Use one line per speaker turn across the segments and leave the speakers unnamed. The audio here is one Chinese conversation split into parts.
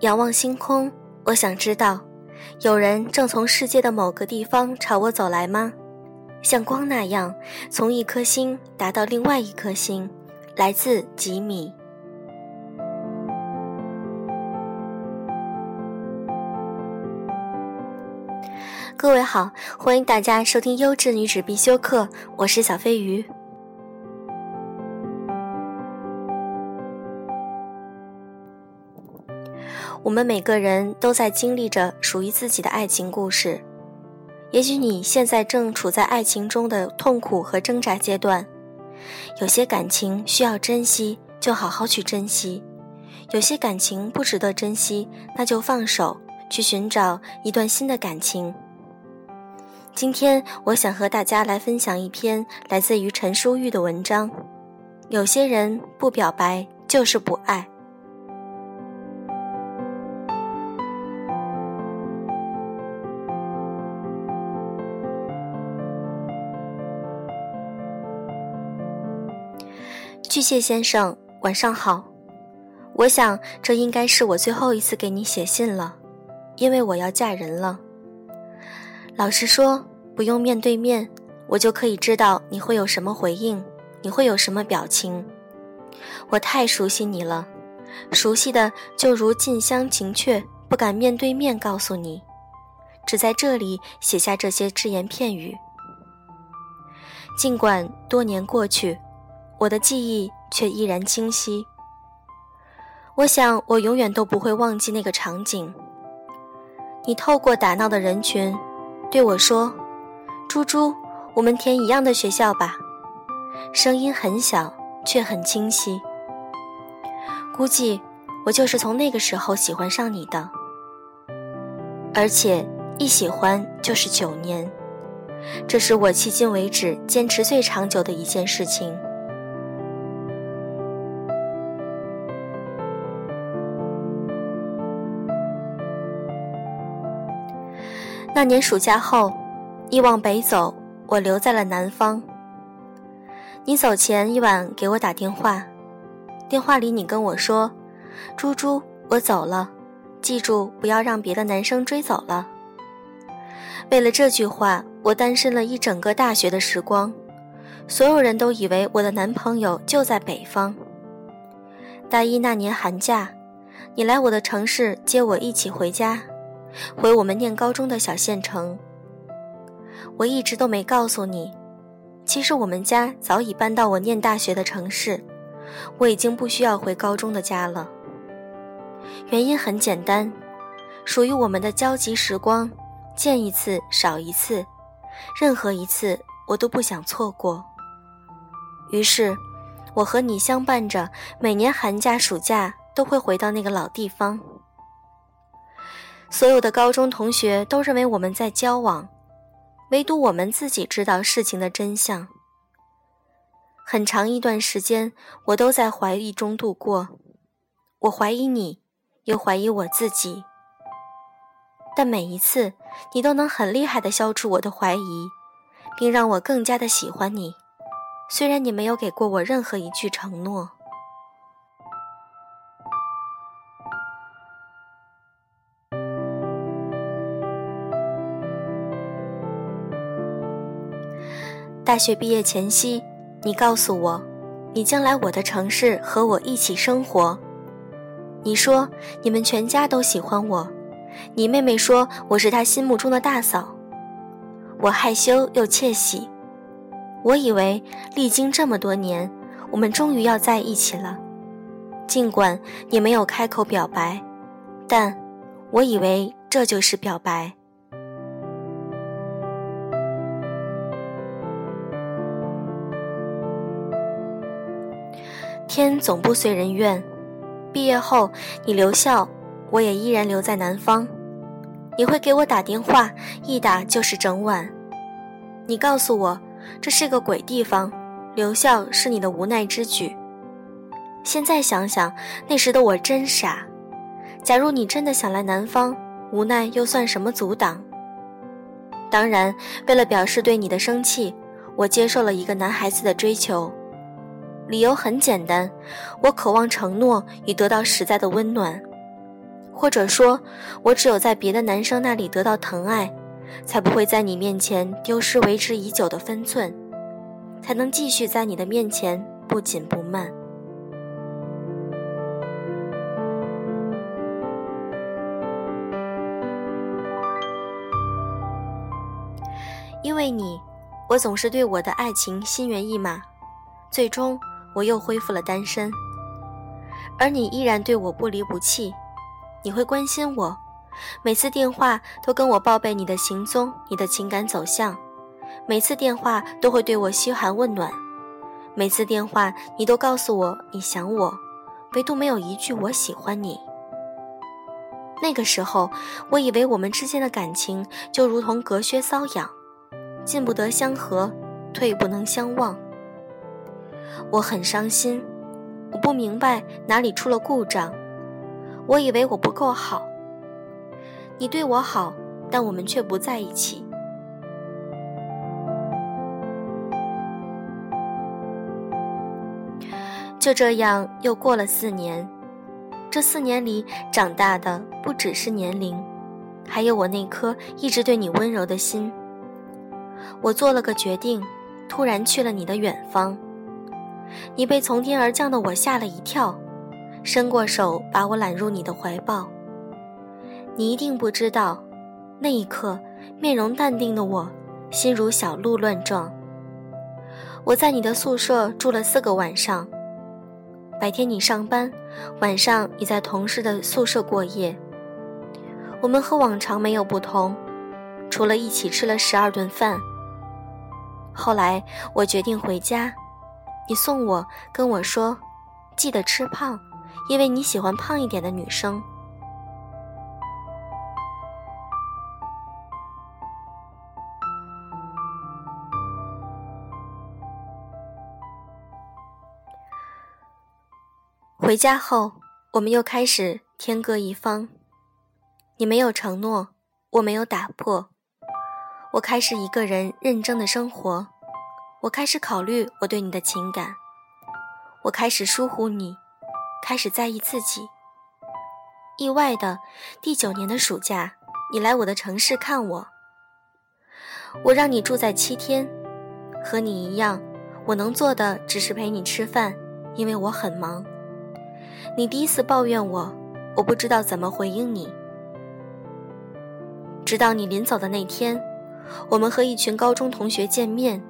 仰望星空，我想知道，有人正从世界的某个地方朝我走来吗？像光那样，从一颗星达到另外一颗星，来自吉米。各位好，欢迎大家收听优质女子必修课，我是小飞鱼。我们每个人都在经历着属于自己的爱情故事，也许你现在正处在爱情中的痛苦和挣扎阶段，有些感情需要珍惜，就好好去珍惜；有些感情不值得珍惜，那就放手，去寻找一段新的感情。今天我想和大家来分享一篇来自于陈淑玉的文章。有些人不表白就是不爱。巨蟹先生，晚上好。我想这应该是我最后一次给你写信了，因为我要嫁人了。老实说，不用面对面，我就可以知道你会有什么回应，你会有什么表情。我太熟悉你了，熟悉的就如近乡情怯，不敢面对面告诉你，只在这里写下这些只言片语。尽管多年过去，我的记忆却依然清晰。我想，我永远都不会忘记那个场景。你透过打闹的人群。对我说：“猪猪，我们填一样的学校吧。”声音很小，却很清晰。估计我就是从那个时候喜欢上你的，而且一喜欢就是九年，这是我迄今为止坚持最长久的一件事情。那年暑假后，你往北走，我留在了南方。你走前一晚给我打电话，电话里你跟我说：“猪猪，我走了，记住不要让别的男生追走了。”为了这句话，我单身了一整个大学的时光，所有人都以为我的男朋友就在北方。大一那年寒假，你来我的城市接我一起回家。回我们念高中的小县城，我一直都没告诉你，其实我们家早已搬到我念大学的城市，我已经不需要回高中的家了。原因很简单，属于我们的交集时光，见一次少一次，任何一次我都不想错过。于是，我和你相伴着，每年寒假、暑假都会回到那个老地方。所有的高中同学都认为我们在交往，唯独我们自己知道事情的真相。很长一段时间，我都在怀疑中度过，我怀疑你，又怀疑我自己。但每一次，你都能很厉害的消除我的怀疑，并让我更加的喜欢你。虽然你没有给过我任何一句承诺。大学毕业前夕，你告诉我，你将来我的城市和我一起生活。你说你们全家都喜欢我，你妹妹说我是她心目中的大嫂。我害羞又窃喜，我以为历经这么多年，我们终于要在一起了。尽管你没有开口表白，但我以为这就是表白。天总不随人愿，毕业后你留校，我也依然留在南方。你会给我打电话，一打就是整晚。你告诉我这是个鬼地方，留校是你的无奈之举。现在想想，那时的我真傻。假如你真的想来南方，无奈又算什么阻挡？当然，为了表示对你的生气，我接受了一个男孩子的追求。理由很简单，我渴望承诺与得到实在的温暖。或者说，我只有在别的男生那里得到疼爱，才不会在你面前丢失维持已久的分寸，才能继续在你的面前不紧不慢。因为你，我总是对我的爱情心猿意马，最终我又恢复了单身。而你依然对我不离不弃，你会关心我，每次电话都跟我报备你的行踪、你的情感走向，每次电话都会对我嘘寒问暖，每次电话你都告诉我你想我，唯独没有一句我喜欢你。那个时候，我以为我们之间的感情就如同隔靴搔痒。进不得相合，退不能相忘。我很伤心，我不明白哪里出了故障。我以为我不够好，你对我好，但我们却不在一起。就这样又过了四年，这四年里长大的不只是年龄，还有我那颗一直对你温柔的心。我做了个决定，突然去了你的远方。你被从天而降的我吓了一跳，伸过手把我揽入你的怀抱。你一定不知道，那一刻面容淡定的我，心如小鹿乱撞。我在你的宿舍住了四个晚上，白天你上班，晚上你在同事的宿舍过夜。我们和往常没有不同，除了一起吃了十二顿饭。后来我决定回家，你送我，跟我说，记得吃胖，因为你喜欢胖一点的女生。回家后，我们又开始天各一方。你没有承诺，我没有打破。我开始一个人认真的生活，我开始考虑我对你的情感，我开始疏忽你，开始在意自己。意外的，第九年的暑假，你来我的城市看我，我让你住在七天，和你一样，我能做的只是陪你吃饭，因为我很忙。你第一次抱怨我，我不知道怎么回应你，直到你临走的那天。我们和一群高中同学见面，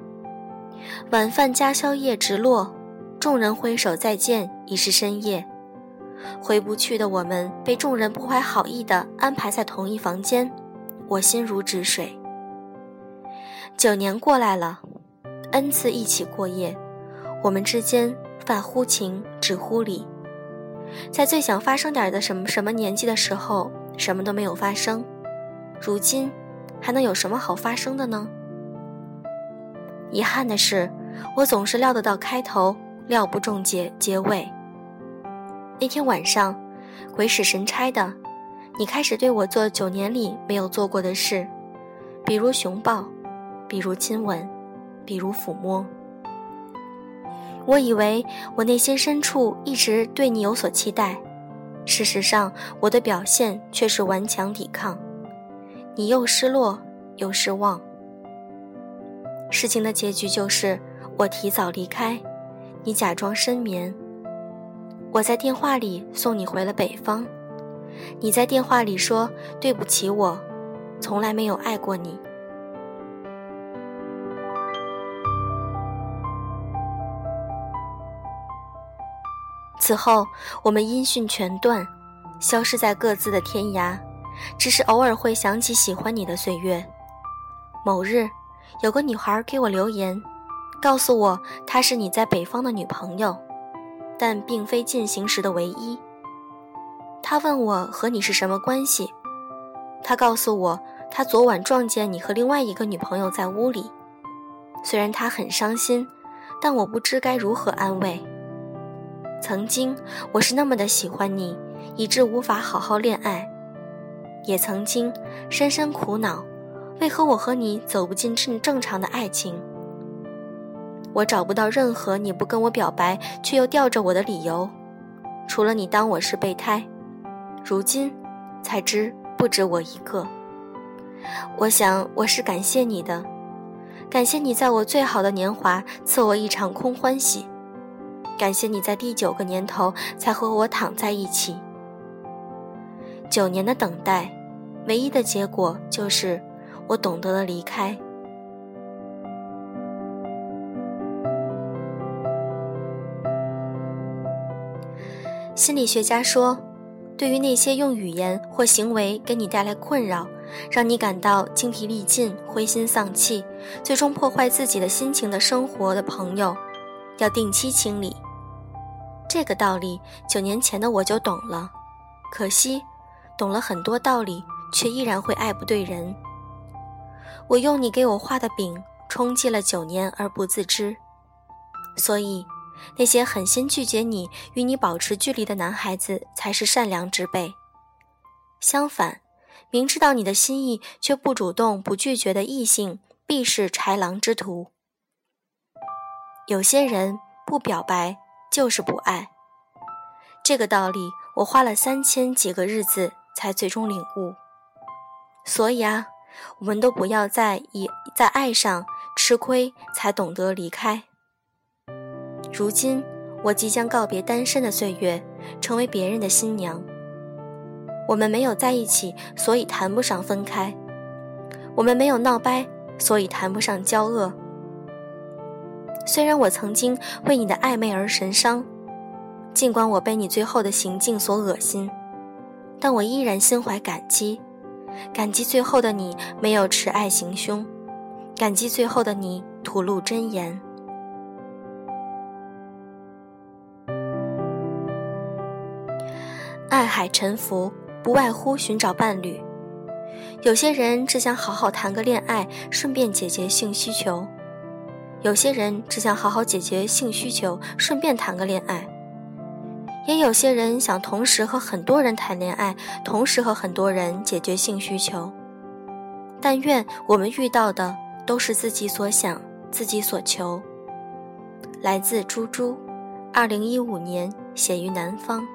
晚饭加宵夜直落，众人挥手再见，已是深夜。回不去的我们被众人不怀好意地安排在同一房间，我心如止水。九年过来了，n 次一起过夜，我们之间泛乎情止乎礼。在最想发生点的什么什么年纪的时候，什么都没有发生。如今。还能有什么好发生的呢？遗憾的是，我总是料得到开头，料不中结结尾。那天晚上，鬼使神差的，你开始对我做九年里没有做过的事，比如熊抱，比如亲吻，比如抚摸。我以为我内心深处一直对你有所期待，事实上，我的表现却是顽强抵抗。你又失落又失望。事情的结局就是我提早离开，你假装深眠。我在电话里送你回了北方，你在电话里说对不起我，从来没有爱过你。此后我们音讯全断，消失在各自的天涯。只是偶尔会想起喜欢你的岁月。某日，有个女孩给我留言，告诉我她是你在北方的女朋友，但并非进行时的唯一。她问我和你是什么关系，她告诉我她昨晚撞见你和另外一个女朋友在屋里。虽然她很伤心，但我不知该如何安慰。曾经我是那么的喜欢你，以致无法好好恋爱。也曾经深深苦恼，为何我和你走不进正正常的爱情？我找不到任何你不跟我表白却又吊着我的理由，除了你当我是备胎。如今才知不止我一个。我想我是感谢你的，感谢你在我最好的年华赐我一场空欢喜，感谢你在第九个年头才和我躺在一起。九年的等待，唯一的结果就是我懂得了离开。心理学家说，对于那些用语言或行为给你带来困扰，让你感到精疲力尽、灰心丧气，最终破坏自己的心情的生活的朋友，要定期清理。这个道理，九年前的我就懂了，可惜。懂了很多道理，却依然会爱不对人。我用你给我画的饼充饥了九年而不自知，所以那些狠心拒绝你、与你保持距离的男孩子才是善良之辈。相反，明知道你的心意却不主动、不拒绝的异性，必是豺狼之徒。有些人不表白就是不爱，这个道理我花了三千几个日子。才最终领悟，所以啊，我们都不要再以在爱上吃亏才懂得离开。如今我即将告别单身的岁月，成为别人的新娘。我们没有在一起，所以谈不上分开；我们没有闹掰，所以谈不上交恶。虽然我曾经为你的暧昧而神伤，尽管我被你最后的行径所恶心。但我依然心怀感激，感激最后的你没有持爱行凶，感激最后的你吐露真言。爱海沉浮，不外乎寻找伴侣。有些人只想好好谈个恋爱，顺便解决性需求；有些人只想好好解决性需求，顺便谈个恋爱。也有些人想同时和很多人谈恋爱，同时和很多人解决性需求。但愿我们遇到的都是自己所想、自己所求。来自猪猪，二零一五年写于南方。